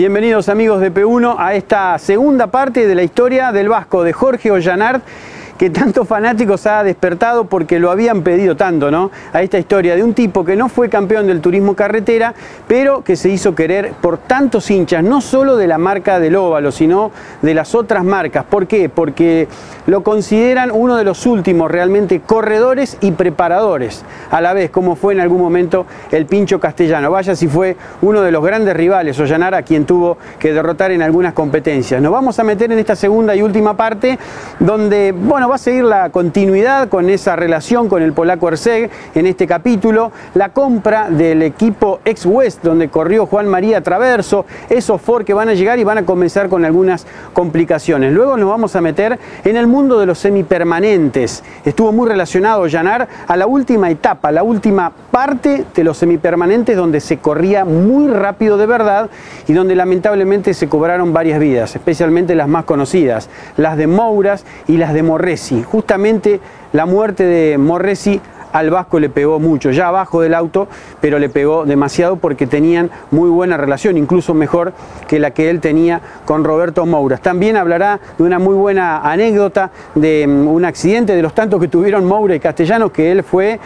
Bienvenidos amigos de P1 a esta segunda parte de la historia del Vasco de Jorge Ollanard que tantos fanáticos ha despertado porque lo habían pedido tanto, ¿no? A esta historia de un tipo que no fue campeón del turismo carretera, pero que se hizo querer por tantos hinchas, no solo de la marca del óvalo, sino de las otras marcas. ¿Por qué? Porque lo consideran uno de los últimos realmente corredores y preparadores, a la vez como fue en algún momento el Pincho Castellano. Vaya si fue uno de los grandes rivales, Ollanara, a quien tuvo que derrotar en algunas competencias. Nos vamos a meter en esta segunda y última parte, donde, bueno, va a seguir la continuidad con esa relación con el polaco Erceg en este capítulo, la compra del equipo ex West donde corrió Juan María Traverso, esos Ford que van a llegar y van a comenzar con algunas complicaciones. Luego nos vamos a meter en el mundo de los semipermanentes. Estuvo muy relacionado Llanar a la última etapa, la última parte de los semipermanentes donde se corría muy rápido de verdad y donde lamentablemente se cobraron varias vidas, especialmente las más conocidas, las de Mouras y las de Justamente la muerte de Morresi al Vasco le pegó mucho, ya abajo del auto, pero le pegó demasiado porque tenían muy buena relación, incluso mejor que la que él tenía con Roberto Mouras. También hablará de una muy buena anécdota de mm, un accidente de los tantos que tuvieron Moura y Castellanos, que él fue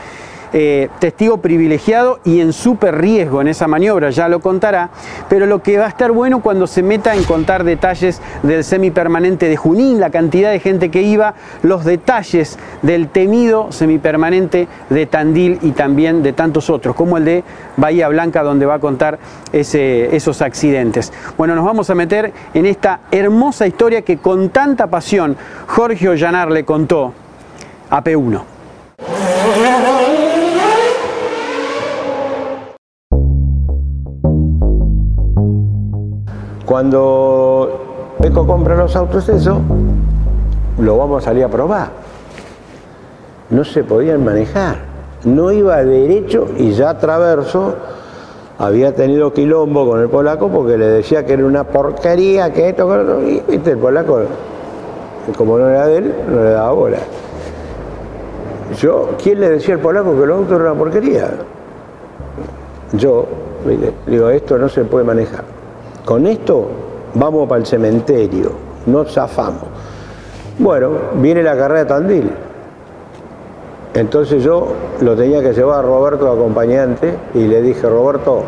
eh, testigo privilegiado y en súper riesgo en esa maniobra, ya lo contará, pero lo que va a estar bueno cuando se meta en contar detalles del semipermanente de Junín, la cantidad de gente que iba, los detalles del temido semipermanente de Tandil y también de tantos otros, como el de Bahía Blanca, donde va a contar esos accidentes. Bueno, nos vamos a meter en esta hermosa historia que con tanta pasión Jorge Ollanar le contó a P1. Cuando Eco compra los autos, eso, lo vamos a salir a probar. No se podían manejar. No iba derecho y ya Traverso había tenido quilombo con el polaco porque le decía que era una porquería, que esto, que otro. Y viste, el polaco, como no era de él, no le daba bola. Yo, ¿quién le decía al polaco que los autos eran una porquería? Yo, digo, esto no se puede manejar. Con esto vamos para el cementerio, no zafamos. Bueno, viene la carrera de Tandil. Entonces yo lo tenía que llevar a Roberto de acompañante y le dije, Roberto,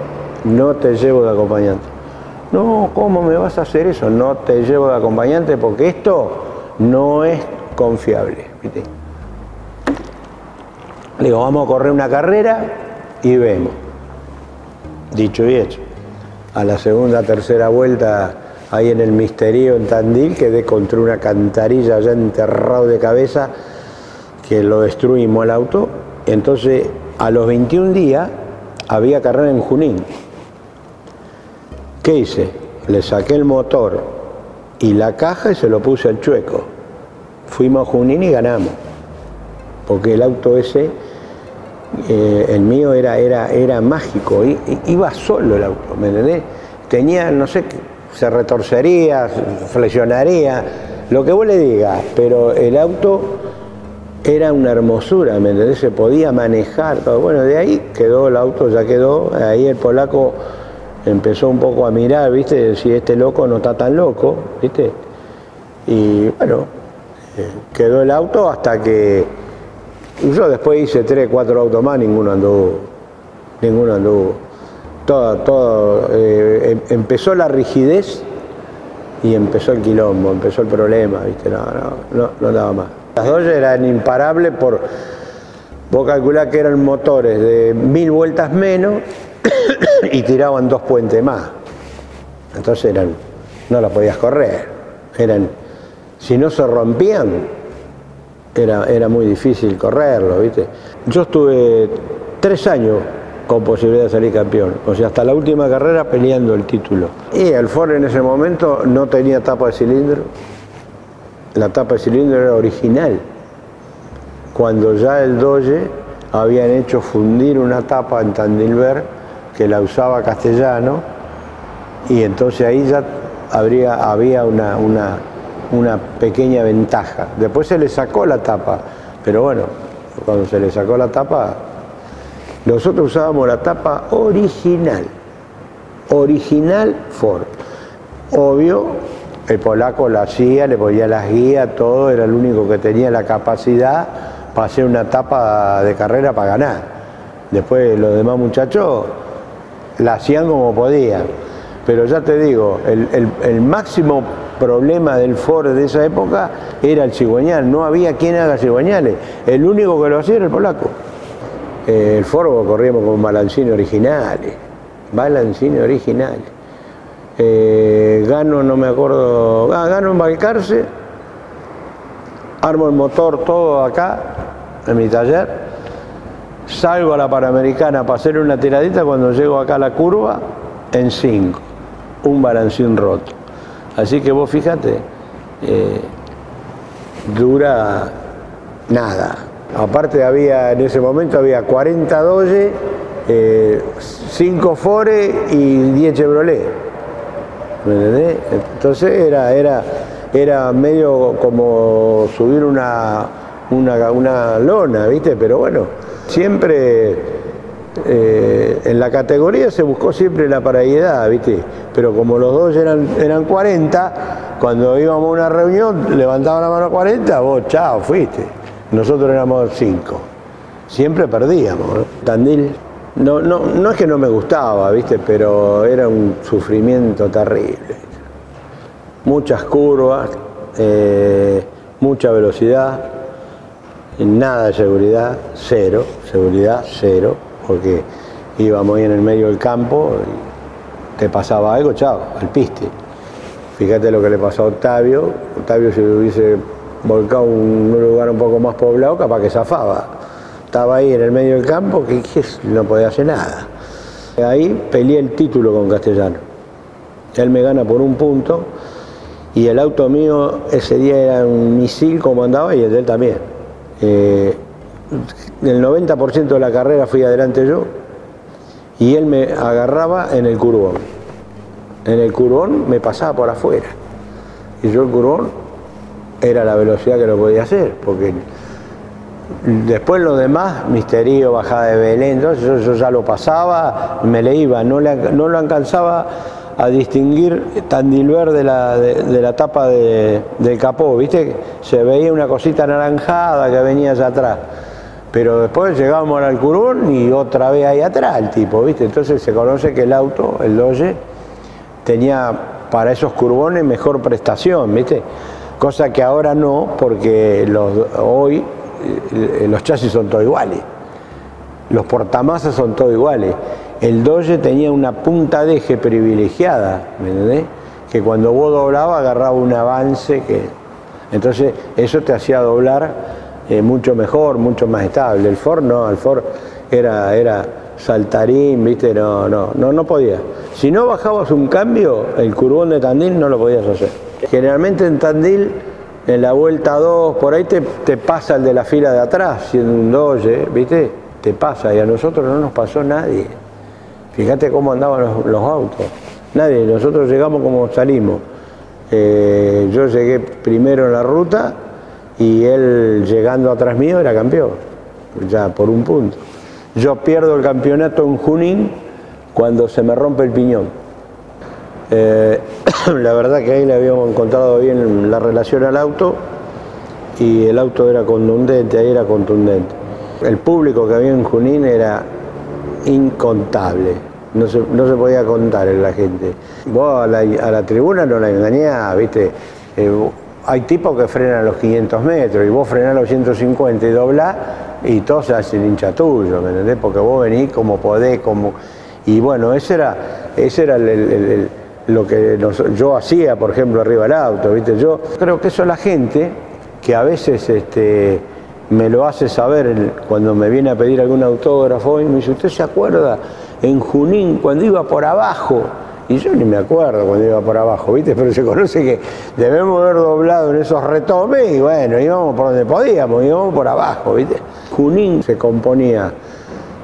no te llevo de acompañante. No, ¿cómo me vas a hacer eso? No te llevo de acompañante porque esto no es confiable. Le digo, vamos a correr una carrera y vemos. Dicho y hecho a la segunda, tercera vuelta, ahí en el misterio en Tandil, quedé contra una cantarilla ya enterrado de cabeza, que lo destruimos el auto. Entonces, a los 21 días había carrera en Junín. ¿Qué hice? Le saqué el motor y la caja y se lo puse al chueco. Fuimos a Junín y ganamos. Porque el auto ese eh, el mío era, era, era mágico, iba solo el auto, ¿me entendés? Tenía, no sé, se retorcería, flexionaría, lo que vos le digas, pero el auto era una hermosura, ¿me entendés? Se podía manejar, todo. Bueno, de ahí quedó el auto, ya quedó, ahí el polaco empezó un poco a mirar, ¿viste? Si este loco no está tan loco, ¿viste? Y bueno, eh, quedó el auto hasta que yo después hice tres, cuatro autos más, ninguno anduvo. Ninguno anduvo. Todo, todo. Eh, em, empezó la rigidez y empezó el quilombo, empezó el problema, ¿viste? No, no, no, no daba más. Las dos eran imparables por. Vos calculás que eran motores de mil vueltas menos y tiraban dos puentes más. Entonces eran, no las podías correr. Eran, si no se rompían, era, era muy difícil correrlo, ¿viste? Yo estuve tres años con posibilidad de salir campeón. O sea, hasta la última carrera peleando el título. Y el Ford en ese momento no tenía tapa de cilindro. La tapa de cilindro era original. Cuando ya el Doge habían hecho fundir una tapa en Tandilver que la usaba castellano y entonces ahí ya habría, había una, una, una pequeña ventaja. Después se le sacó la tapa, pero bueno, cuando se le sacó la tapa nosotros usábamos la tapa original, original Ford. Obvio, el polaco la hacía, le ponía las guías, todo, era el único que tenía la capacidad para hacer una tapa de carrera para ganar. Después los demás muchachos la hacían como podían. Pero ya te digo, el, máximo problema del Ford de esa época era el cigüeñal. No había quien haga cigüeñales. El único que lo hacía era el polaco. Eh, el foro corríamos con balancines originales, balancines originales. Eh, gano, no me acuerdo, ah, gano en Balcarce, armo el motor todo acá, en mi taller, salgo a la Panamericana para hacer una tiradita, cuando llego acá a la curva, en 5, un balancín roto. Así que vos fíjate, eh, dura nada, Aparte había, en ese momento había 40 Doge, 5 eh, Fore y 10 Chevrolet. ¿Me entendés? Entonces era, era, era medio como subir una, una, lona, ¿viste? Pero bueno, siempre eh, en la categoría se buscó siempre la paralidad, ¿viste? Pero como los dos eran, eran 40, cuando íbamos a una reunión, levantaba la mano 40, vos, chao, fuiste. Nosotros éramos cinco. Siempre perdíamos. Tandil, no, no, no es que no me gustaba, ¿viste? Pero era un sufrimiento terrible. Muchas curvas, eh, mucha velocidad, nada de seguridad, cero, seguridad cero, porque íbamos ahí en el medio del campo y te pasaba algo, chao, al piste. Fíjate lo que le pasó a Octavio. Octavio si hubiese volcado un lugar un poco más poblado, capaz que zafaba. Estaba ahí en el medio del campo que, no podía hacer nada. Ahí peleé el título con Castellano. Él me gana por un punto y el auto mío ese día era un misil como andaba y el de él también. Eh, el 90% de la carrera fui adelante yo y él me agarraba en el curbón. En el curbón me pasaba por afuera. Y yo el curbón era la velocidad que lo podía hacer, porque después lo demás, misterio, bajada de Belén, entonces yo, ya lo pasaba, me le iba, no, no lo alcanzaba a distinguir Tandilver de la, de, la tapa de, del capó, ¿viste? Se veía una cosita anaranjada que venía allá atrás. Pero después llegábamos al curón y otra vez ahí atrás el tipo, ¿viste? Entonces se conoce que el auto, el Doge, tenía para esos curbones mejor prestación, ¿viste? cosa que ahora no, porque hoy eh, los chasis son todos iguales, los portamasas son todos iguales. El Doge tenía una punta de eje privilegiada, ¿me entendés? Que cuando vos doblabas agarraba un avance que. Entonces eso te hacía doblar eh, mucho mejor, mucho más estable. El Ford no, el Ford era, era saltarín, viste, no, no, no, no podía. Si no bajabas un cambio, el curbón de Tandil no lo podías hacer. Generalmente en Tandil, en la vuelta 2, por ahí te, pasa el de la fila de atrás, siendo un doge, ¿viste? Te pasa, y a nosotros no nos pasó nadie. Fíjate cómo andaban los, autos. Nadie, nosotros llegamos como salimos. Eh, yo llegué primero en la ruta y él llegando atrás mío era campeón, ya por un punto. Yo pierdo el campeonato en Junín cuando se me rompe el piñón. Eh, la verdad que ahí le habíamos encontrado bien la relación al auto y el auto era contundente, ahí era contundente. El público que había en Junín era incontable, no se, no se podía contar en la gente. Vos a la, tribuna no la engañás, ¿viste? Eh, hay tipos que frenan los 500 metros y vos frenás los 150 y doblás y todos se hacen hincha tuyo, ¿me entendés? Porque vos venís como podés, como... Y bueno, ese era, ese era lo que yo hacía, por ejemplo, arriba del auto, ¿viste? Yo creo que eso la gente que a veces este, me lo hace saber cuando me viene a pedir algún autógrafo y me dice, ¿usted se acuerda en Junín cuando iba por abajo? Y yo ni me acuerdo cuando iba por abajo, ¿viste? Pero se conoce que debemos haber doblado en esos retomes y bueno, íbamos por donde podíamos, íbamos por abajo, ¿viste? Junín se componía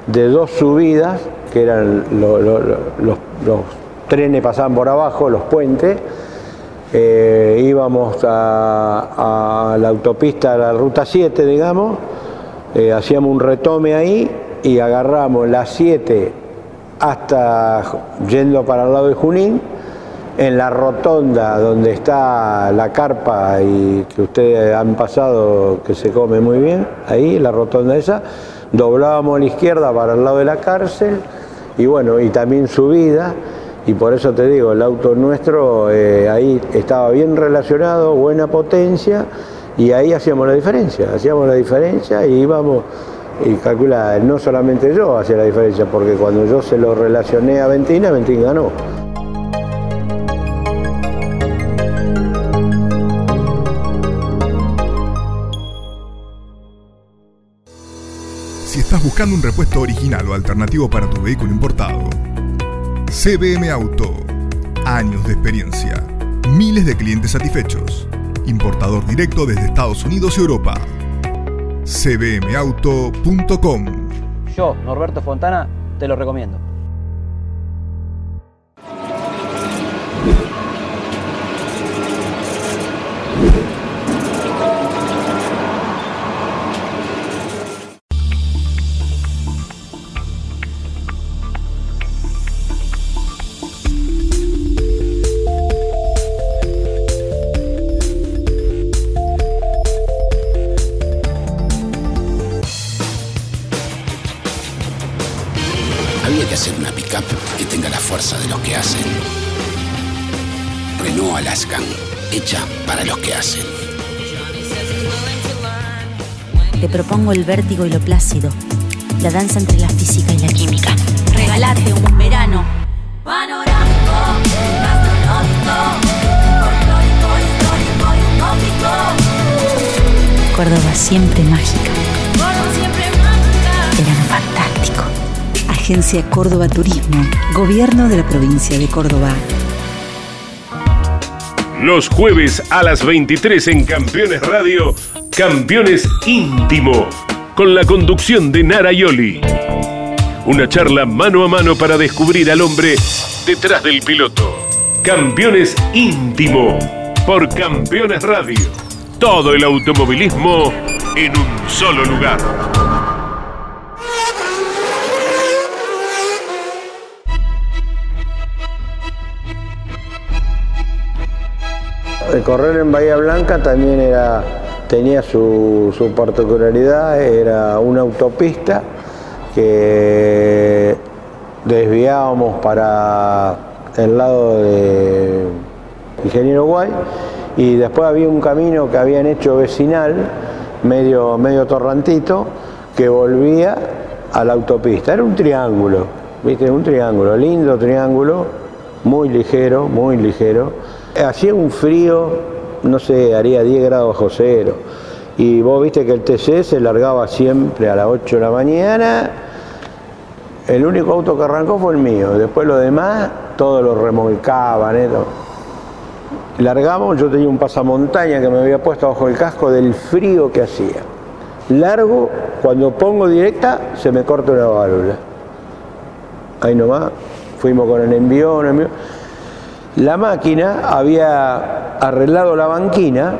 de dos subidas, que eran los, trenes pasaban por abajo, los puentes, eh, íbamos a, la autopista, a la ruta 7, digamos, eh, hacíamos un retome ahí y agarramos la 7 hasta yendo para el lado de Junín, en la rotonda donde está la carpa y que ustedes han pasado, que se come muy bien, ahí, la rotonda esa, doblábamos a la izquierda para el lado de la cárcel y bueno, y también subida. Y por eso te digo, el auto nuestro eh, ahí estaba bien relacionado, buena potencia, y ahí hacíamos la diferencia, hacíamos la diferencia y íbamos y calcula, no solamente yo hacía la diferencia, porque cuando yo se lo relacioné a Ventina, Ventín ganó. Si estás buscando un repuesto original o alternativo para tu vehículo importado, CBM Auto. Años de experiencia. Miles de clientes satisfechos. Importador directo desde Estados Unidos y Europa cbmauto.com. Yo, Norberto Fontana, te lo recomiendo. El vértigo y lo plácido, la danza entre la física y la química. Regalate un verano panorámico, Córdoba siempre mágica. siempre Verano fantástico. Agencia Córdoba Turismo, Gobierno de la provincia de Córdoba. Los jueves a las 23 en Campeones Radio Campeones Íntimo, con la conducción de Nara Yoli. Una charla mano a mano para descubrir al hombre detrás del piloto. Campeones Íntimo, por Campeones Radio. Todo el automovilismo en un solo lugar. El correr en Bahía Blanca también era tenía su, particularidad, era una autopista que desviábamos para el lado de Ingeniero Guay y después había un camino que habían hecho vecinal, medio, medio torrantito, que volvía a la autopista. Era un triángulo, ¿viste? Un triángulo, lindo triángulo, muy ligero, muy ligero. Hacía un frío no sé, haría 10 grados bajo cero. Y vos viste que el TC se largaba siempre a las 8 de la mañana. El único auto que arrancó fue el mío. Después lo demás, todos lo remolcaban. ¿eh? Largamos, yo tenía un pasamontaña que me había puesto bajo el casco del frío que hacía. Largo, cuando pongo directa, se me corta una válvula. Ahí nomás, fuimos con el envío, el envío. La máquina había arreglado la banquina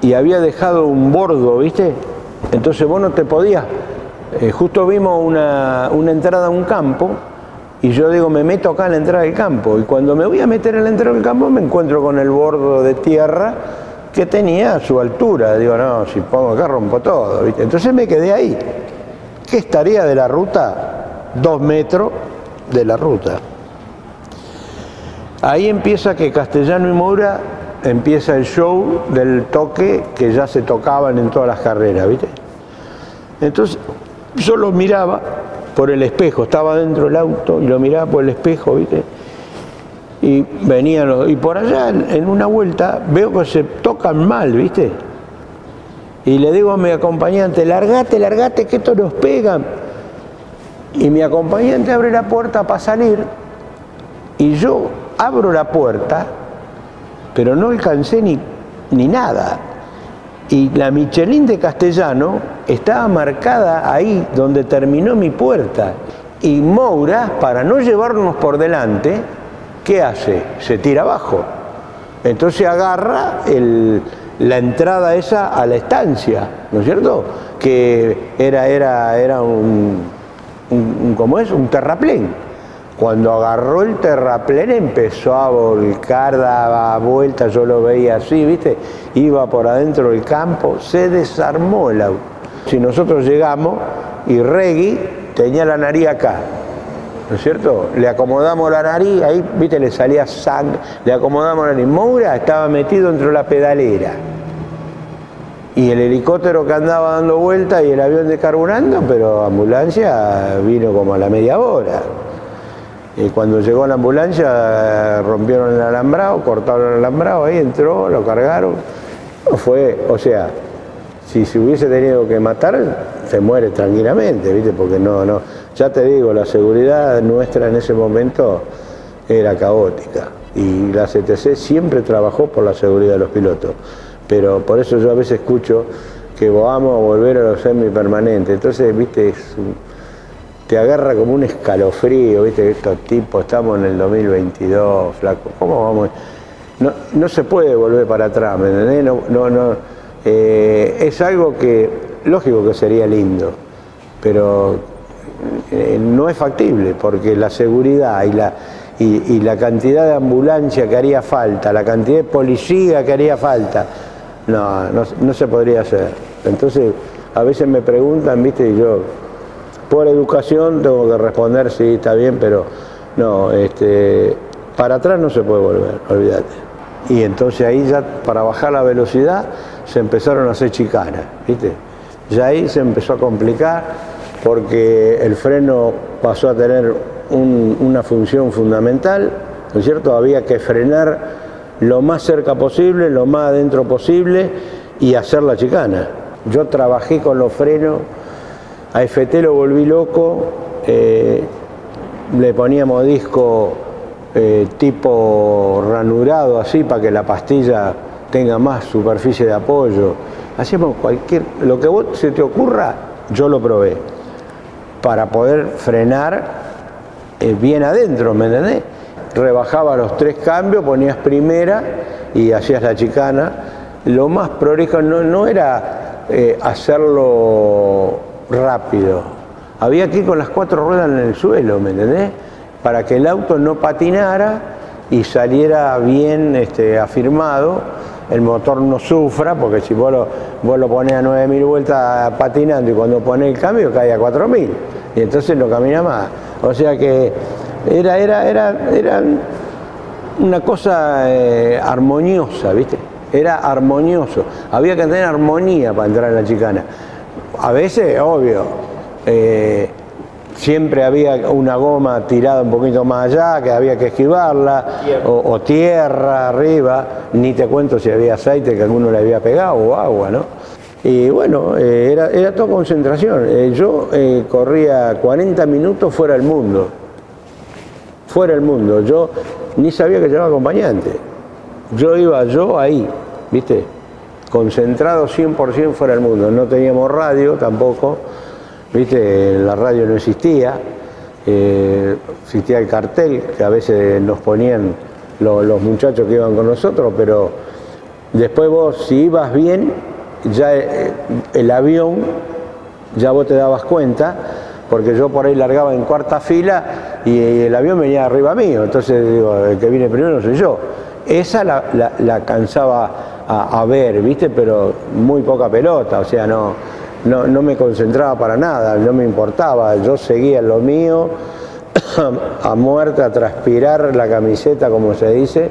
y había dejado un bordo, ¿viste? Entonces vos no te podías. Eh, justo vimos una, entrada a un campo y yo digo, me meto acá en la entrada del campo. Y cuando me voy a meter en la entrada del campo me encuentro con el bordo de tierra que tenía a su altura. Digo, no, si pongo acá rompo todo. ¿viste? Entonces me quedé ahí. ¿Qué estaría de la ruta? Dos metros de la ruta. Ahí empieza que Castellano y Moura empieza el show del toque que ya se tocaban en todas las carreras, ¿viste? Entonces yo lo miraba por el espejo, estaba dentro del auto y lo miraba por el espejo, ¿viste? Y venían los, y por allá en, una vuelta veo que se tocan mal, ¿viste? Y le digo a mi acompañante, largate, largate, que esto nos pega. Y mi acompañante abre la puerta para salir y yo abro la puerta, pero no alcancé ni, ni nada. Y la Michelin de Castellano estaba marcada ahí donde terminó mi puerta. Y Moura, para no llevarnos por delante, ¿qué hace? Se tira abajo. Entonces agarra la entrada esa a la estancia, ¿no es cierto? Que era, era, era un, un ¿cómo es? Un terraplén. Cuando agarró el terraplén empezó a volcar, daba vueltas, yo lo veía así, ¿viste? Iba por adentro del campo, se desarmó el auto. Si nosotros llegamos y Regui tenía la nariz acá, ¿no es cierto? Le acomodamos la nariz, ahí, ¿viste? Le salía sangre, le acomodamos la nariz. Moura estaba metido dentro de la pedalera. Y el helicóptero que andaba dando vueltas y el avión descarburando, pero ambulancia vino como a la media hora. Y cuando llegó la ambulancia rompieron el alambrado, cortaron el alambrado, ahí entró, lo cargaron. Fue, o sea, si se hubiese tenido que matar, se muere tranquilamente, ¿viste? Porque no, no, ya te digo, la seguridad nuestra en ese momento era caótica. Y la CTC siempre trabajó por la seguridad de los pilotos. Pero por eso yo a veces escucho que vamos a volver a los semipermanentes. Entonces, viste, es un, te agarra como un escalofrío, viste, estos tipos, estamos en el 2022, flaco, ¿cómo vamos? No, no se puede volver para atrás, ¿me entendés? No, no, eh, es algo que, lógico que sería lindo, pero eh, no es factible, porque la seguridad y la, y, la cantidad de ambulancia que haría falta, la cantidad de policía que haría falta, no, no se podría hacer. Entonces, a veces me preguntan, viste, y yo por educación tengo que responder, sí, está bien, pero no, este, para atrás no se puede volver, olvídate. Y entonces ahí ya para bajar la velocidad se empezaron a hacer chicanas, ¿viste? Ya ahí se empezó a complicar porque el freno pasó a tener un, una función fundamental, ¿no es cierto? Había que frenar lo más cerca posible, lo más adentro posible y hacer la chicana. Yo trabajé con los frenos a FT lo volví loco, eh, le poníamos disco eh, tipo ranurado así para que la pastilla tenga más superficie de apoyo. Hacíamos cualquier, lo que vos se te ocurra, yo lo probé, para poder frenar eh, bien adentro, ¿me entendés? Rebajaba los tres cambios, ponías primera y hacías la chicana. Lo más prolijo no, no era hacerlo rápido. Había que ir con las cuatro ruedas en el suelo, ¿me entendés? Para que el auto no patinara y saliera bien este, afirmado, el motor no sufra, porque si vos lo, vos lo pones a 9.000 vueltas patinando y cuando pones el cambio cae a 4.000 y entonces no camina más. O sea que era, era, era, era una cosa eh, armoniosa, ¿viste? Era armonioso. Había que tener armonía para entrar en la chicana a veces, obvio, eh, siempre había una goma tirada un poquito más allá, que había que esquivarla, o, o, tierra arriba, ni te cuento si había aceite que alguno le había pegado o agua, ¿no? Y bueno, eh, era, era toda concentración. Eh, yo eh, corría 40 minutos fuera del mundo, fuera del mundo. Yo ni sabía que llevaba acompañante. Yo iba yo ahí, ¿viste? Concentrado 100% fuera del mundo. No teníamos radio tampoco, ¿viste? La radio no existía, eh, existía el cartel que a veces nos ponían lo, los muchachos que iban con nosotros, pero después vos, si ibas bien, ya eh, el avión, ya vos te dabas cuenta, porque yo por ahí largaba en cuarta fila y el avión venía arriba mío, entonces digo, el que viene primero soy yo. Esa la, la cansaba a, ver, ¿viste? Pero muy poca pelota, o sea, no, no, no me concentraba para nada, no me importaba, yo seguía lo mío, a muerte, a transpirar la camiseta, como se dice,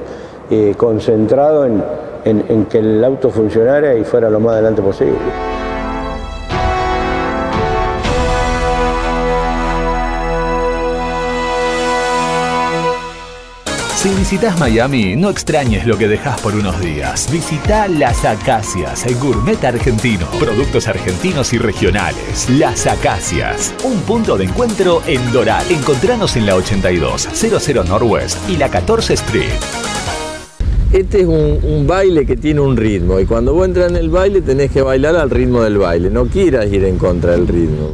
eh, concentrado en, en, en que el auto funcionara y fuera lo más adelante posible. Si visitas Miami, no extrañes lo que dejas por unos días. Visita Las Acacias, el gourmet argentino. Productos argentinos y regionales. Las Acacias, un punto de encuentro en Doral. Encontranos en la 82, 00 Northwest y la 14 Street. Este es un, un, baile que tiene un ritmo y cuando vos entras en el baile tenés que bailar al ritmo del baile, no quieras ir en contra del ritmo.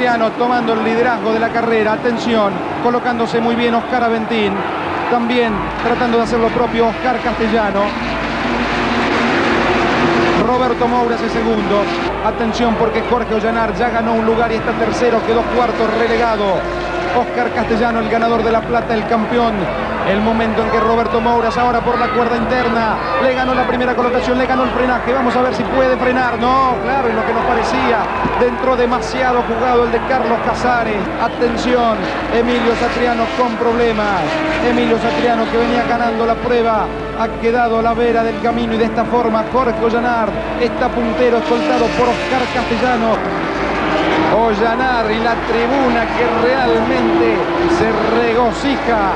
Tomando el liderazgo de la carrera. Atención, colocándose muy bien Oscar Aventín. También tratando de hacer lo propio Oscar Castellano. Roberto Moura es segundo. Atención porque Jorge Ollanar ya ganó un lugar y está tercero, quedó cuarto relegado. Oscar Castellano, el ganador de la plata, el campeón el momento en que Roberto Mouras ahora por la cuerda interna le ganó la primera colocación, le ganó el frenaje. Vamos a ver si puede frenar. No, claro, en lo que nos parecía. Dentro demasiado jugado el de Carlos Casares. Atención, Emilio Satriano con problemas. Emilio Satriano que venía ganando la prueba. Ha quedado a la vera del camino y de esta forma Jorge Ollanar está puntero escoltado por Oscar Castellano. Ollanar y la tribuna que realmente se regocija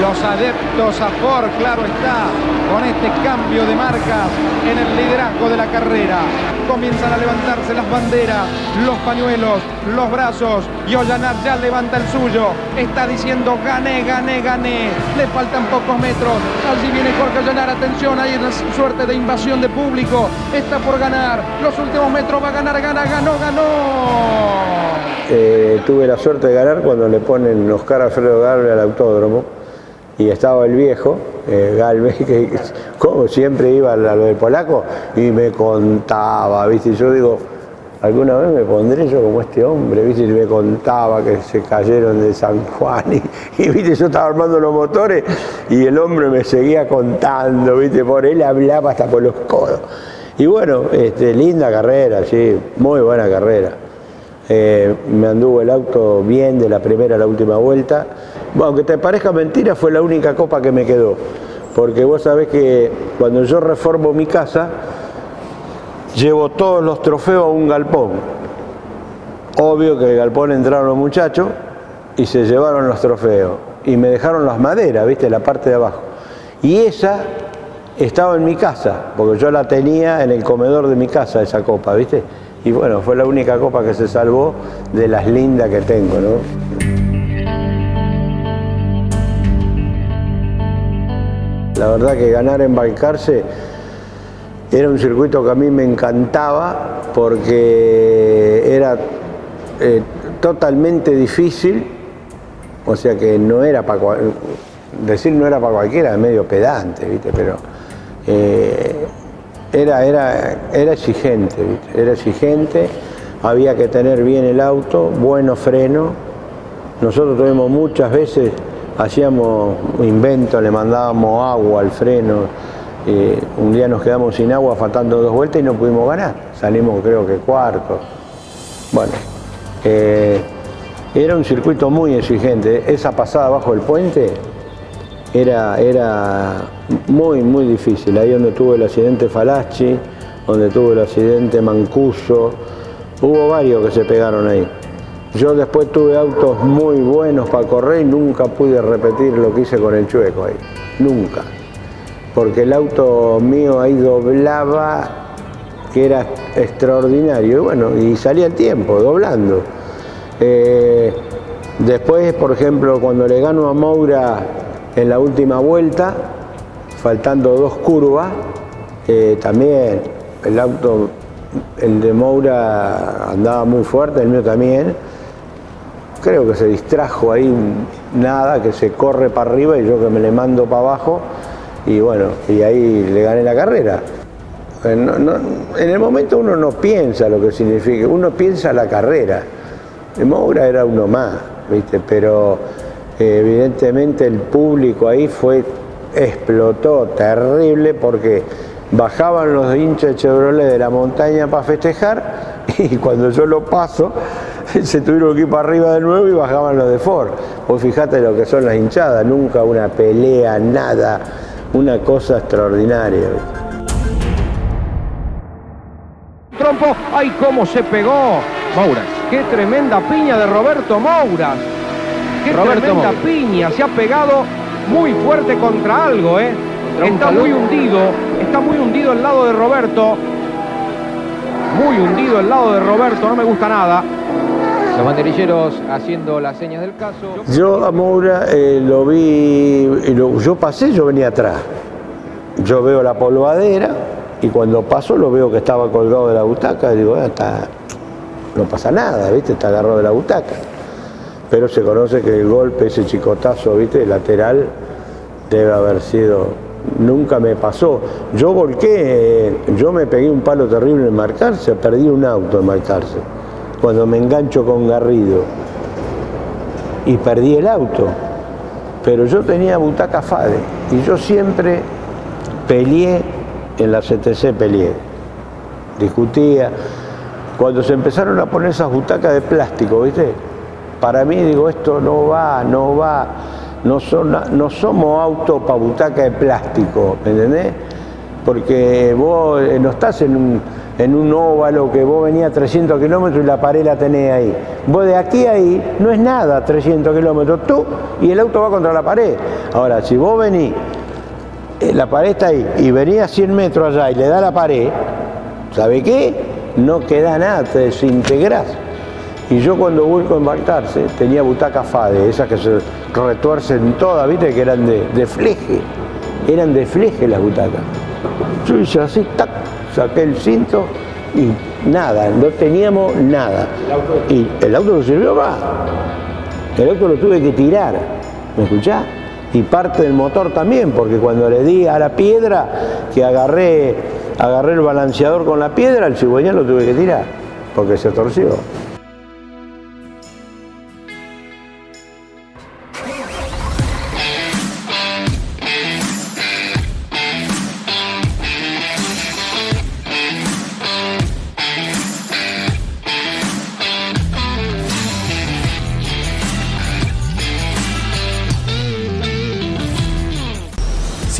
los adeptos a Ford, claro está, con este cambio de marcas en el liderazgo de la carrera. Comienzan a levantarse las banderas, los pañuelos, los brazos y Ollanar ya levanta el suyo. Está diciendo gané, gané, gané. Le faltan pocos metros. Allí viene Jorge Ollanar, atención, hay una suerte de invasión de público. Está por ganar. Los últimos metros va a ganar, gana, ganó, ganó. Eh, tuve la suerte de ganar cuando le ponen Oscar Alfredo Galve al autódromo y estaba el viejo, eh, Galvez, que como siempre iba a lo del polaco y me contaba, ¿viste? Yo digo, alguna vez me pondré yo como este hombre, ¿viste? Y me contaba que se cayeron de San Juan y, ¿viste? Yo estaba armando los motores y el hombre me seguía contando, ¿viste? Por él hablaba hasta por los codos. Y bueno, este, linda carrera, sí, muy buena carrera. Eh, me anduvo el auto bien de la primera a la última vuelta. Aunque te parezca mentira, fue la única copa que me quedó. Porque vos sabés que cuando yo reformo mi casa, llevo todos los trofeos a un galpón. Obvio que el galpón entraron los muchachos y se llevaron los trofeos. Y me dejaron las maderas, viste, la parte de abajo. Y esa estaba en mi casa, porque yo la tenía en el comedor de mi casa, esa copa, viste. Y bueno, fue la única copa que se salvó de las lindas que tengo, ¿no? La verdad que ganar en Balcarce era un circuito que a mí me encantaba porque era eh, totalmente difícil, o sea que no era para decir no era para cualquiera, medio pedante, ¿viste? pero eh, era, era, era exigente, era exigente, había que tener bien el auto, buenos frenos. Nosotros tuvimos muchas veces, hacíamos inventos, le mandábamos agua al freno. Eh, un día nos quedamos sin agua faltando dos vueltas y no pudimos ganar. Salimos creo que cuarto. Bueno, eh, era un circuito muy exigente. Esa pasada bajo el puente era, era muy, muy difícil. Ahí donde tuvo el accidente Falacci, donde tuvo el accidente Mancuso, hubo varios que se pegaron ahí. Yo después tuve autos muy buenos para correr y nunca pude repetir lo que hice con el chueco ahí. Nunca. Porque el auto mío ahí doblaba, que era extraordinario. Y bueno, y salía el tiempo, doblando. Eh, después, por ejemplo, cuando le gano a Moura en la última vuelta, faltando dos curvas, eh, también el auto, el de Moura andaba muy fuerte, el mío también. Creo que se distrajo ahí nada, que se corre para arriba y yo que me le mando para abajo y bueno, y ahí le gané la carrera. Eh, en el momento uno no piensa lo que significa, uno piensa la carrera. Moura era uno más, ¿viste? Pero evidentemente el público ahí fue, explotó terrible porque bajaban los hinchas de Chevrolet de la montaña para festejar y cuando yo lo paso se tuvieron que ir para arriba de nuevo y bajaban los de Ford. Pues fíjate lo que son las hinchadas, nunca una pelea, nada, una cosa extraordinaria. Trompo, ¡ay cómo se pegó! Maura, qué tremenda piña de Roberto Maura. Qué tremenda piña, se ha pegado muy fuerte contra algo, ¿eh? Está muy hundido, está muy hundido el lado de Roberto. Muy hundido el lado de Roberto, no me gusta nada. Los banderilleros haciendo las señas del caso. Yo a Moura eh, lo vi, yo pasé, yo venía atrás. Yo veo la polvadera y cuando paso lo veo que estaba colgado de la butaca. Y digo, ah, está, no pasa nada, ¿viste? Está agarrado de la butaca pero se conoce que el golpe, ese chicotazo, viste, lateral, debe haber sido, nunca me pasó. Yo volqué, yo me pegué un palo terrible en marcarse, perdí un auto en marcarse, cuando me engancho con Garrido, y perdí el auto, pero yo tenía butaca FADE, y yo siempre peleé en la CTC, peleé, discutía. Cuando se empezaron a poner esas butacas de plástico, ¿viste? para mí digo, esto no va, no va, no, son, no somos autos para butaca de plástico, ¿me entendés? Porque vos eh, no estás en un, en un óvalo que vos venías a 300 kilómetros y la pared la tenés ahí. Vos de aquí a ahí no es nada 300 kilómetros, tú y el auto va contra la pared. Ahora, si vos venís, eh, la pared está ahí, y venís a 100 metros allá y le da la pared, ¿sabe qué? No queda nada, te desintegrás. Y yo cuando vuelco a embarcarse tenía butaca FADE, esas que se retuercen todas, viste, que eran de, fleje. Eran de fleje las butacas. Yo hice así, tac, saqué el cinto y nada, no teníamos nada. Y el auto no sirvió más. El auto lo tuve que tirar, ¿me escuchás? Y parte del motor también, porque cuando le di a la piedra, que agarré, agarré el balanceador con la piedra, el cigüeñal lo tuve que tirar, porque se torció.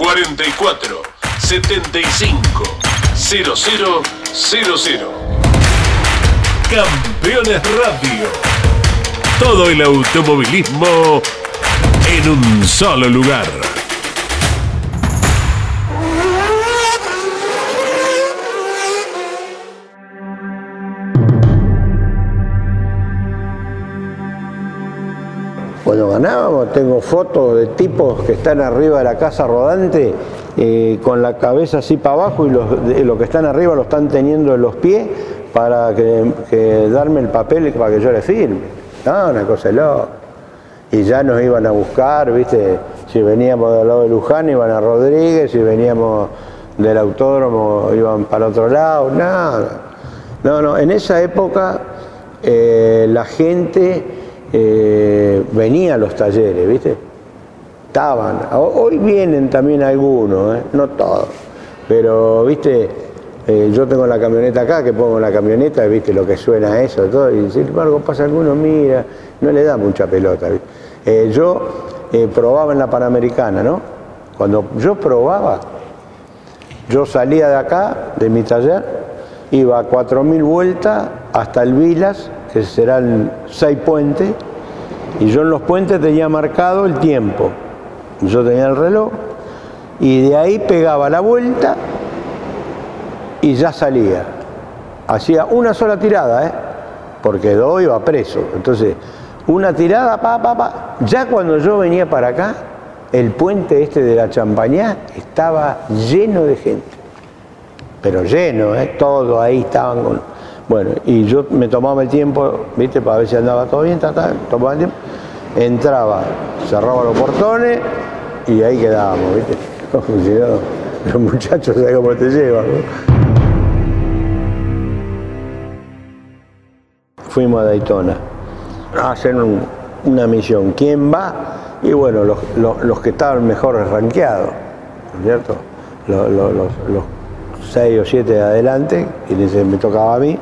44 75 0000. Campeones Radio. Todo el automovilismo en un solo lugar. Cuando ganábamos, tengo fotos de tipos que están arriba de la casa rodante eh, con la cabeza así para abajo y los, de- los que están arriba lo están teniendo en los pies para que darme el papel para que yo le firme. No, una cosa de loco. Y ya nos iban a buscar, ¿viste? Si veníamos del lado de Luján iban a Rodríguez, si veníamos del autódromo iban para otro lado, nada. No, no, en esa época eh, la gente eh, venía a los talleres, ¿viste? Estaban. Ho- Hoy vienen también algunos, ¿eh? no todos. Pero, ¿viste? Eh, yo tengo la camioneta acá, que pongo la camioneta, ¿viste? Lo que suena eso, todo. Y sin embargo pasa alguno, mira, no le da mucha pelota. Eh, yo probaba en la Panamericana, ¿no? Cuando yo probaba, yo salía de acá, de mi taller, iba a 4.000 vueltas hasta el Vilas, que serán seis puentes, y yo en los puentes tenía marcado el tiempo. Yo tenía el reloj, y de ahí pegaba la vuelta y ya salía. Hacía una sola tirada, ¿eh? porque dos iba preso. Entonces, una tirada, pa, pa, pa. Ya cuando yo venía para acá, el puente este de la Champañá estaba lleno de gente. Pero lleno, ¿eh? todo ahí estaban con... Bueno, y yo me tomaba el tiempo, ¿viste? Para ver si andaba todo bien, ta, ta, tomaba el tiempo. Entraba, cerraba los portones y ahí quedábamos, ¿viste? Los muchachos, ¿sabes cómo te llevan? Fuimos a Daytona a hacer un- una misión. ¿Quién va? Y bueno, los, que estaban mejor rankeados, ¿no es ¿cierto? Los, seis o siete de adelante, y dice, me tocaba a mí.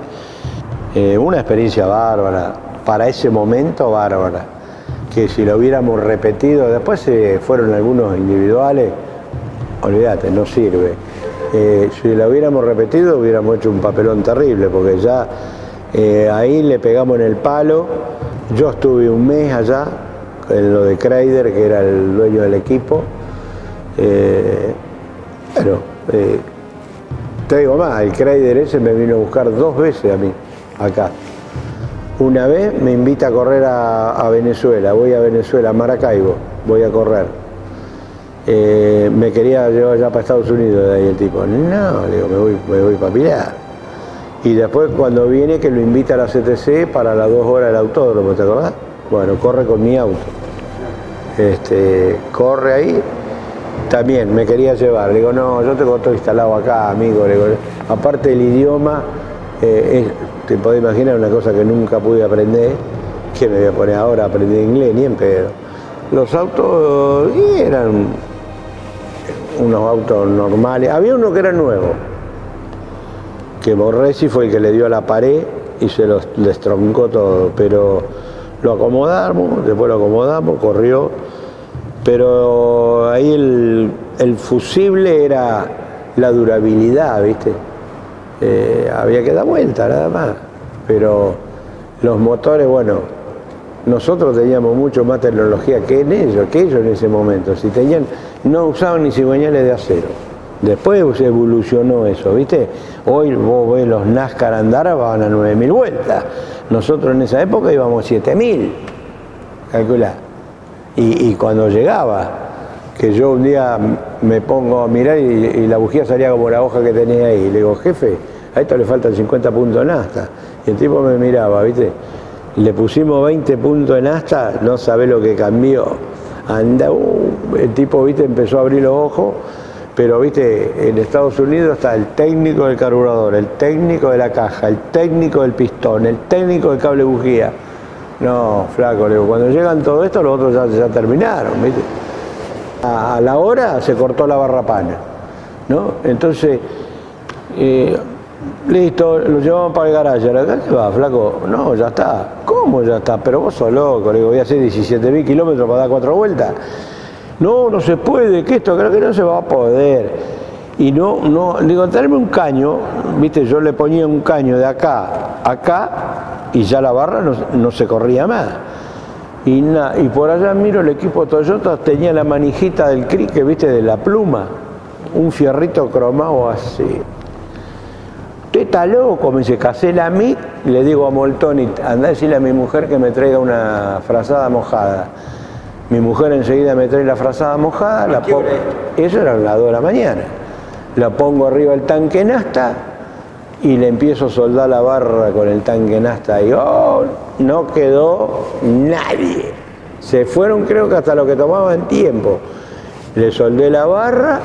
Eh, una experiencia bárbara, para ese momento bárbara, que si lo hubiéramos repetido, después se fueron algunos individuales, olvídate, no sirve. Eh, si lo hubiéramos repetido hubiéramos hecho un papelón terrible, porque ya eh, ahí le pegamos en el palo. Yo estuve un mes allá, en lo de Kreider, que era el dueño del equipo. Eh, bueno, eh, te digo más, el Kreider ese me vino a buscar dos veces a mí, acá. Una vez me invita a correr a, Venezuela, voy a Venezuela, a Maracaibo, voy a correr. Eh, me quería llevar ya para Estados Unidos de ahí el tipo. No, le digo, me voy, me voy para Pilar. Y después cuando viene que lo invita a la CTC para las dos horas del autódromo, ¿te acordás? Bueno, corre con mi auto. Este, corre ahí también me quería llevar. Le digo, no, yo tengo todo instalado acá, amigo. Le digo, aparte del idioma, eh, te podés imaginar una cosa que nunca pude aprender, que me voy a poner ahora a aprender inglés, ni en pedo. Los autos eran unos autos normales. Había uno que era nuevo, que Borresi fue el que le dio a la pared y se los destroncó todo, pero lo acomodamos, después lo acomodamos, corrió, pero ahí el, fusible era la durabilidad, ¿viste? Eh, había que dar vuelta nada más, pero los motores, bueno, nosotros teníamos mucho más tecnología que ellos, que ellos en ese momento. Si tenían, no usaban ni cigüeñales de acero. Después evolucionó eso, ¿viste? Hoy vos ves los NASCAR andar, van a 9.000 vueltas. Nosotros en esa época íbamos 7.000, calculá. Y, cuando llegaba, que yo un día me pongo a mirar y, la bujía salía como la hoja que tenía ahí. Le digo, jefe, a esto le faltan 50 puntos en asta. Y el tipo me miraba, ¿viste? Le pusimos 20 puntos en asta, no sabe lo que cambió. Anda, uh, el tipo, ¿viste? Empezó a abrir los ojos pero viste, en Estados Unidos está el técnico del carburador, el técnico de la caja, el técnico del pistón, el técnico del cable bujía. No, flaco, digo, cuando llegan todo esto, los otros ya, terminaron, ¿viste? A, la hora se cortó la barra pana, ¿no? Entonces, eh, listo, lo llevamos para el garaje. ¿Acá qué va, flaco? No, ya está. ¿Cómo ya está? Pero vos sos loco, le digo, voy a hacer 17.000 kilómetros para dar cuatro vueltas. No, no se puede, que esto, creo que no se va a poder. Y no, no, digo, traerme un caño, viste, yo le ponía un caño de acá, acá, y ya la barra no, se corría más. Y, y por allá miro el equipo Toyota, tenía la manijita del crique, viste, de la pluma, un fierrito cromado así. Usted está loco, me dice, casé la mí, le digo a Moltoni, anda a decirle a mi mujer que me traiga una frazada mojada. Mi mujer enseguida me trae la frazada mojada, la pongo, eso era a las 2 de la mañana. La pongo arriba del tanque nasta y le empiezo a soldar la barra con el tanque nasta y oh, no quedó nadie. Se fueron creo que hasta lo que tomaban tiempo. Le soldé la barra,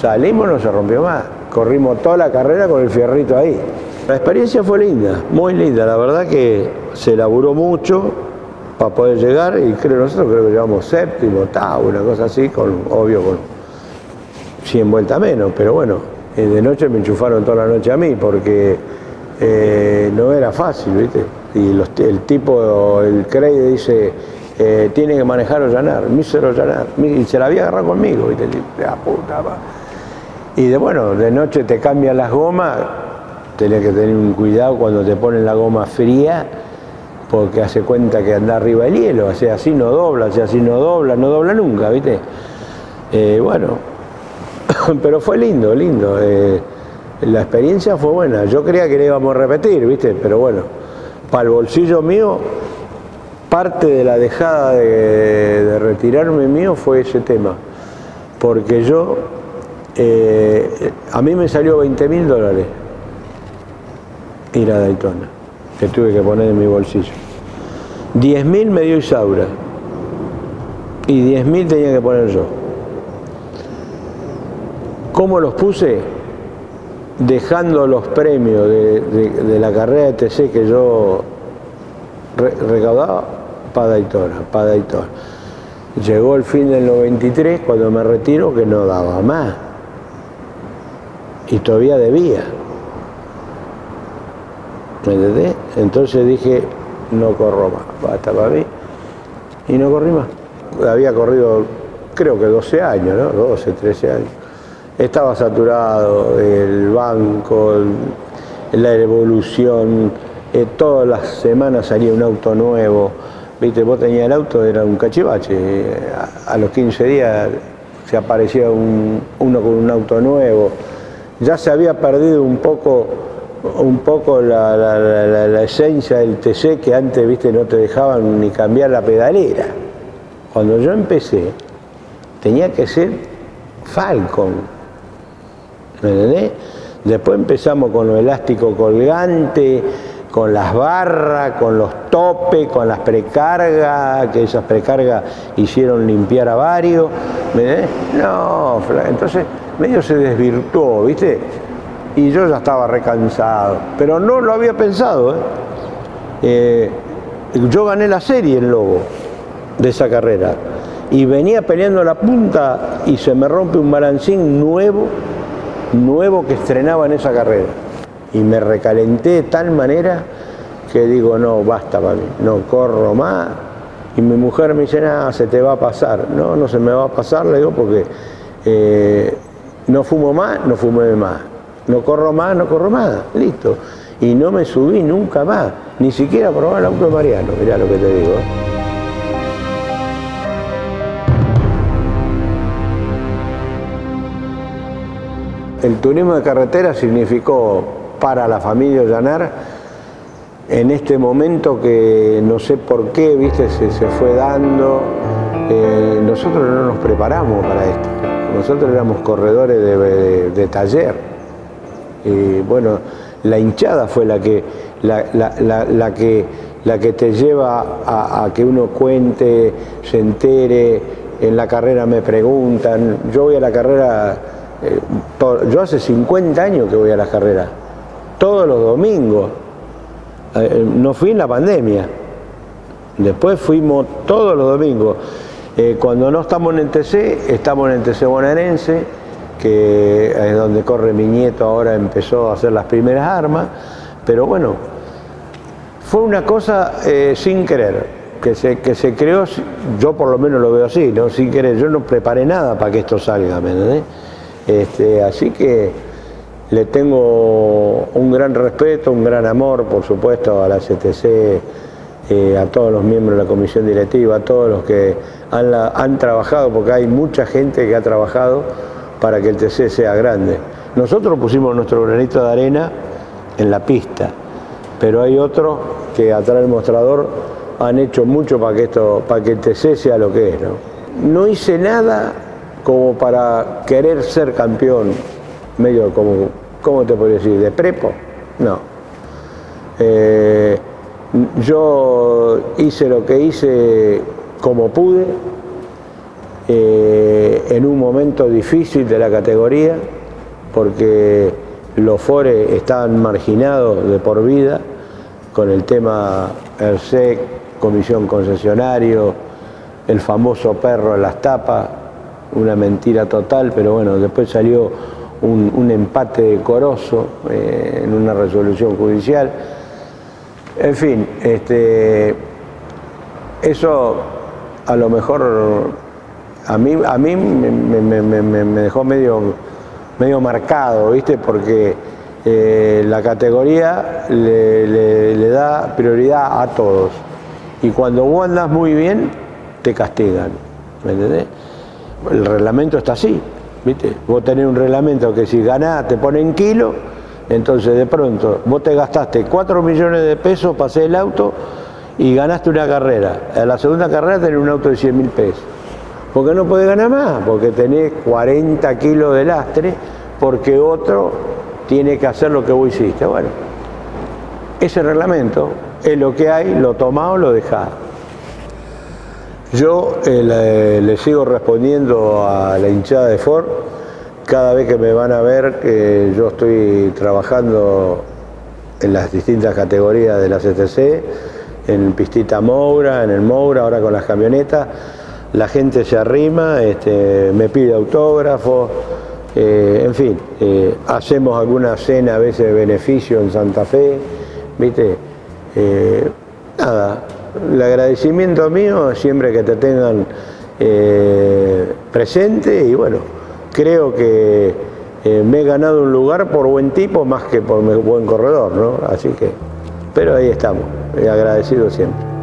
salimos, no se rompió más. Corrimos toda la carrera con el fierrito ahí. La experiencia fue linda, muy linda, la verdad que se laburó mucho, para poder llegar y creo nosotros creo que llevamos séptimo, octavo, una cosa así, con obvio con 100 vueltas menos, pero bueno, eh, de noche me enchufaron toda la noche a mí porque eh, no era fácil, ¿viste? Y el tipo, el Craig dice, eh, tiene que manejar o llanar, mísero llanar, y se la había agarrado conmigo, ¿viste? La Y de bueno, de noche te cambian las gomas, tenés que tener un cuidado cuando te ponen la goma fría porque hace cuenta que anda arriba el hielo, así no dobla, o así no dobla, no dobla nunca, ¿viste? Eh, bueno, pero fue lindo, lindo. La experiencia fue buena. Yo creía que la íbamos a repetir, ¿viste? Pero bueno, para el bolsillo mío, parte de la dejada de, retirarme mío fue ese tema. Porque yo, eh, a mí me salió 20 mil dólares ir a Daytona que tuve que poner en mi bolsillo. 10.000 me dio Isaura y 10.000 tenía que poner yo. ¿Cómo los puse? Dejando los premios de, la carrera de TC que yo recaudaba para Daytona, para Daytona. Llegó el fin del 93 cuando me retiro que no daba más y todavía debía. ¿Me Entonces dije, no corro más, basta para mí. Y no corrí más. Había corrido, creo que 12 años, ¿no? 12, 13 años. Estaba saturado, el banco, la evolución, eh, todas las semanas salía un auto nuevo. Viste, vos tenías el auto, era un cachivache. A, los 15 días se aparecía uno con un auto nuevo. Ya se había perdido un poco un poco la, esencia del TC que antes, viste, no te dejaban ni cambiar la pedalera. Cuando yo empecé, tenía que ser Falcon. ¿Me entendés? Después empezamos con lo elástico colgante, con las barras, con los topes, con las precargas, que esas precargas hicieron limpiar a varios. No, entonces medio se desvirtuó, ¿viste? Y yo ya estaba recansado, pero no lo había pensado. ¿eh? Eh, yo gané la serie en Lobo de esa carrera y venía peleando la punta y se me rompe un balancín nuevo, nuevo que estrenaba en esa carrera y me recalenté de tal manera que digo, no, basta para mí, no corro más. Y mi mujer me dice, nada, se te va a pasar. No, no se me va a pasar, le digo, porque eh, no fumo más, no fumé más. No corro más, no corro más, listo. Y no me subí nunca más, ni siquiera a probar el auto de Mariano, mirá lo que te digo. El turismo de carretera significó para la familia Llanar en este momento que no sé por qué, viste, se, fue dando. Eh, nosotros no nos preparamos para esto. Nosotros éramos corredores de, taller. Y bueno, la hinchada fue la que, la, que, la que te lleva a, que uno cuente, se entere. En la carrera me preguntan. Yo voy a la carrera, eh, yo hace 50 años que voy a la carrera todos los domingos. Eh, no fui en la pandemia. Después fuimos todos los domingos. Eh, cuando no estamos en el TC, estamos en el TC bonaerense, que es donde corre mi nieto, ahora empezó a hacer las primeras armas. Pero bueno, fue una cosa eh, sin querer. Que se, que se creó, yo por lo menos lo veo así, ¿no? sin querer, yo no preparé nada para que esto salga, ¿me Este, así que le tengo un gran respeto, un gran amor, por supuesto, a la CTC, eh, a todos los miembros de la comisión directiva, a todos los que han, trabajado, porque hay mucha gente que ha trabajado para que el TC sea grande. Nosotros pusimos nuestro granito de arena en la pista, pero hay otros que atrás del mostrador han hecho mucho para que, esto, para que el TC sea lo que es. ¿no? no hice nada como para querer ser campeón medio como, ¿cómo te podría decir? ¿De prepo? No. Eh, yo hice lo que hice como pude, eh, en un momento difícil de la categoría, porque los fores estaban marginados de por vida con el tema ERSEC, comisión concesionario, el famoso perro en las tapas, una mentira total, pero bueno, después salió un, empate decoroso eh, en una resolución judicial. En fin, este, eso a lo mejor a mí, a mí me, dejó medio, medio marcado, ¿viste? Porque eh, la categoría le, da prioridad a todos. Y cuando vos andás muy bien, te castigan. ¿Me entendés? El reglamento está así. ¿viste? Vos tenés un reglamento que si ganás te ponen kilo, entonces de pronto vos te gastaste 4 millones de pesos hacer el auto y ganaste una carrera. A la segunda carrera tenés un auto de 100 mil pesos. ¿Por qué no podés ganar más? Porque tenés 40 kilos de lastre, porque otro tiene que hacer lo que vos hiciste. Bueno, ese reglamento es lo que hay, lo tomás o lo dejás. Yo eh, le, sigo respondiendo a la hinchada de Ford. Cada vez que me van a ver, que yo estoy trabajando en las distintas categorías de la CTC, en Pistita Moura, en el Moura, ahora con las camionetas. La gente se arrima, este, me pide autógrafo, eh, en fin, eh, hacemos alguna cena a veces de beneficio en Santa Fe, ¿viste? El agradecimiento mío siempre que te tengan eh, presente y bueno, creo que eh, me he ganado un lugar por buen tipo más que por buen corredor, ¿no? Así que, pero ahí estamos, agradecido siempre.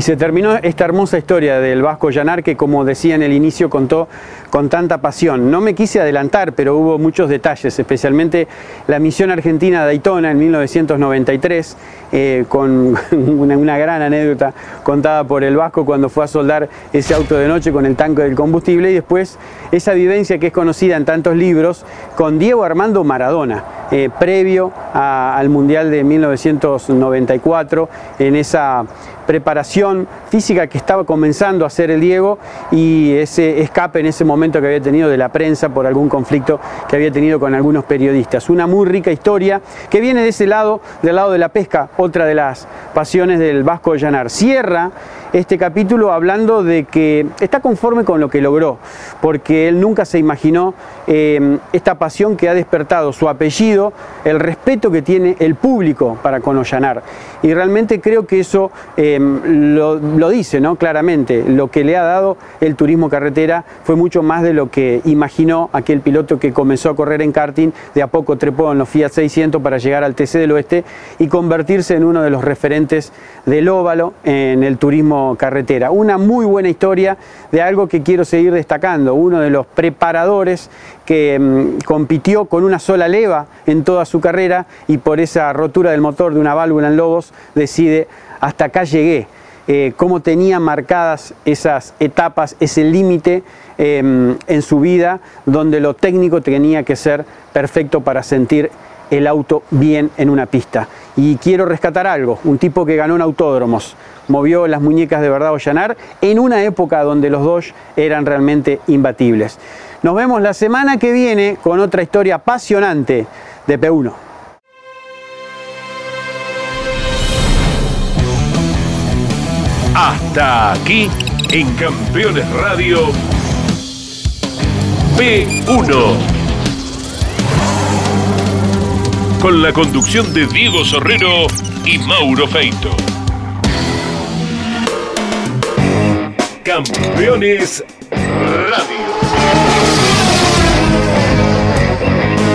Y se terminó esta hermosa historia del Vasco Llanar que como decía en el inicio contó con tanta pasión. No me quise adelantar, pero hubo muchos detalles, especialmente la misión argentina de Daytona en 1993, eh, con una, gran anécdota contada por el Vasco cuando fue a soldar ese auto de noche con el tanque del combustible y después esa vivencia que es conocida en tantos libros con Diego Armando Maradona, eh, previo a, al Mundial de 1994, en esa preparación física que estaba comenzando a hacer el Diego y ese escape en ese momento que había tenido de la prensa por algún conflicto que había tenido con algunos periodistas. Una muy rica historia que viene de ese lado, del lado de la pesca, otra de las pasiones del Vasco Llanar. Cierra este capítulo hablando de que está conforme con lo que logró, porque él nunca se imaginó eh, esta pasión que ha despertado su apellido, el respeto que tiene el público para con Ollanar. Y realmente creo que eso eh, lo, lo, dice ¿no? claramente, lo que le ha dado el turismo carretera fue mucho más de lo que imaginó aquel piloto que comenzó a correr en karting, de a poco trepó en los Fiat 600 para llegar al TC del Oeste y convertirse en uno de los referentes del óvalo en el turismo carretera. Una muy buena historia de algo que quiero seguir destacando, uno de los preparadores que mmm, compitió con una sola leva en toda su carrera y por esa rotura del motor de una válvula en Lobos decide hasta acá llegué. Eh, cómo tenía marcadas esas etapas, ese límite eh, en su vida, donde lo técnico tenía que ser perfecto para sentir el auto bien en una pista. Y quiero rescatar algo, un tipo que ganó en autódromos, movió las muñecas de verdad Ollanar en una época donde los dos eran realmente imbatibles. Nos vemos la semana que viene con otra historia apasionante de P1. Hasta aquí en Campeones Radio P1. Con la conducción de Diego Sorrero y Mauro Feito. Campeones Radio.